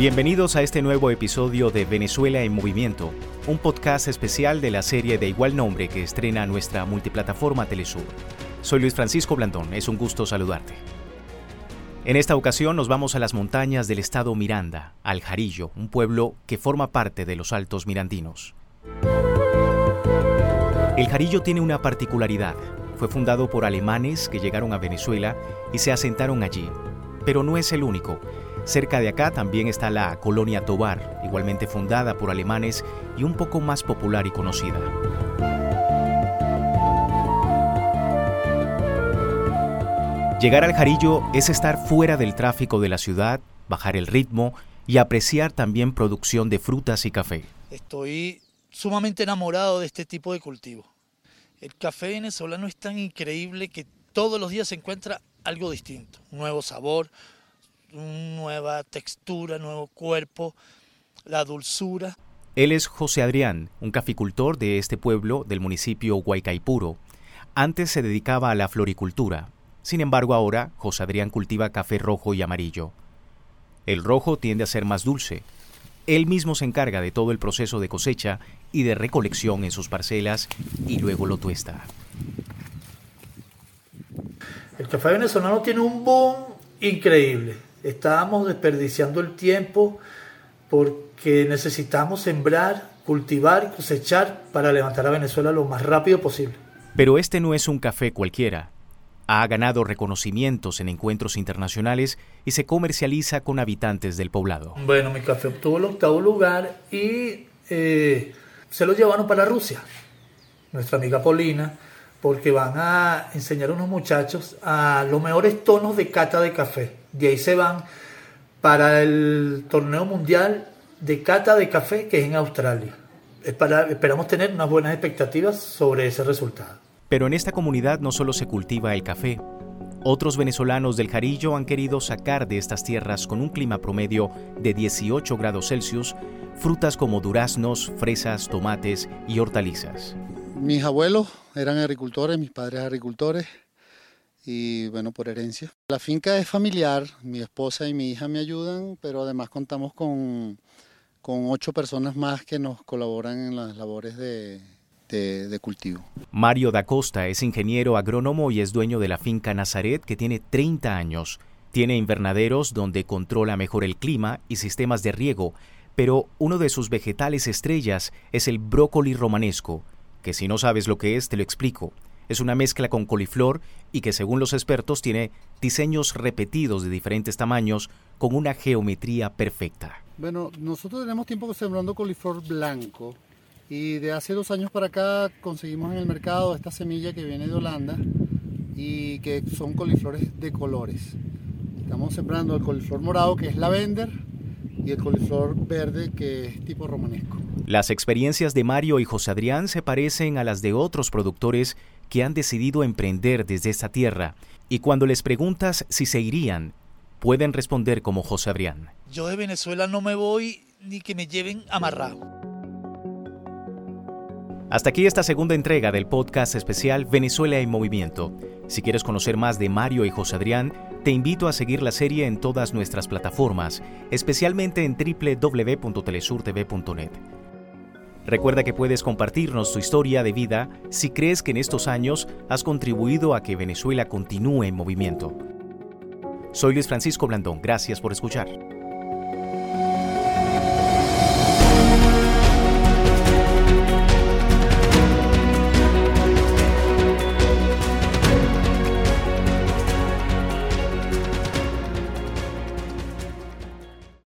Bienvenidos a este nuevo episodio de Venezuela en Movimiento, un podcast especial de la serie de igual nombre que estrena nuestra multiplataforma Telesur. Soy Luis Francisco Blandón, es un gusto saludarte. En esta ocasión nos vamos a las montañas del estado Miranda, al Jarillo, un pueblo que forma parte de los Altos Mirandinos. El Jarillo tiene una particularidad. Fue fundado por alemanes que llegaron a Venezuela y se asentaron allí. Pero no es el único. Cerca de acá también está la colonia Tobar, igualmente fundada por alemanes y un poco más popular y conocida. Llegar al Jarillo es estar fuera del tráfico de la ciudad, bajar el ritmo y apreciar también producción de frutas y café. Estoy sumamente enamorado de este tipo de cultivo. El café venezolano es tan increíble que todos los días se encuentra algo distinto, un nuevo sabor, nueva textura, nuevo cuerpo, la dulzura. Él es José Adrián, un caficultor de este pueblo del municipio Huaycaipuro. Antes se dedicaba a la floricultura. Sin embargo, ahora José Adrián cultiva café rojo y amarillo. El rojo tiende a ser más dulce. Él mismo se encarga de todo el proceso de cosecha y de recolección en sus parcelas y luego lo tuesta. El café venezolano tiene un boom increíble. Estábamos desperdiciando el tiempo porque necesitamos sembrar, cultivar y cosechar para levantar a Venezuela lo más rápido posible. Pero este no es un café cualquiera. Ha ganado reconocimientos en encuentros internacionales y se comercializa con habitantes del poblado. Bueno, mi café obtuvo el octavo lugar y eh, se lo llevaron para Rusia. Nuestra amiga Polina, porque van a enseñar a unos muchachos a los mejores tonos de cata de café. De ahí se van para el torneo mundial de cata de café que es en Australia. esperamos tener unas buenas expectativas sobre ese resultado. Pero en esta comunidad no solo se cultiva el café. Otros venezolanos del Jarillo han querido sacar de estas tierras con un clima promedio de 18 grados Celsius frutas como duraznos, fresas, tomates y hortalizas. Mis abuelos eran agricultores, mis padres agricultores y bueno, por herencia. La finca es familiar, mi esposa y mi hija me ayudan, pero además contamos con, con ocho personas más que nos colaboran en las labores de, de, cultivo. Mario da Costa es ingeniero agrónomo y es dueño de la finca Nazaret que tiene 30 años. Tiene invernaderos donde controla mejor el clima y sistemas de riego, pero uno de sus vegetales estrellas es el brócoli romanesco, que si no sabes lo que es te lo explico. Es una mezcla con coliflor y que según los expertos tiene diseños repetidos de diferentes tamaños con una geometría perfecta. Bueno, nosotros tenemos tiempo sembrando coliflor blanco y de hace dos años para acá conseguimos en el mercado esta semilla que viene de Holanda y que son coliflores de colores. Estamos sembrando el coliflor morado que es lavender y el coliflor verde que es tipo romanesco. Las experiencias de Mario y José Adrián se parecen a las de otros productores que han decidido emprender desde esta tierra y cuando les preguntas si se irían, pueden responder como José Adrián. Yo de Venezuela no me voy ni que me lleven amarrado. Hasta aquí esta segunda entrega del podcast especial Venezuela en Movimiento. Si quieres conocer más de Mario y José Adrián, te invito a seguir la serie en todas nuestras plataformas, especialmente en www.telesurtv.net. Recuerda que puedes compartirnos tu historia de vida si crees que en estos años has contribuido a que Venezuela continúe en movimiento. Soy Luis Francisco Blandón, gracias por escuchar.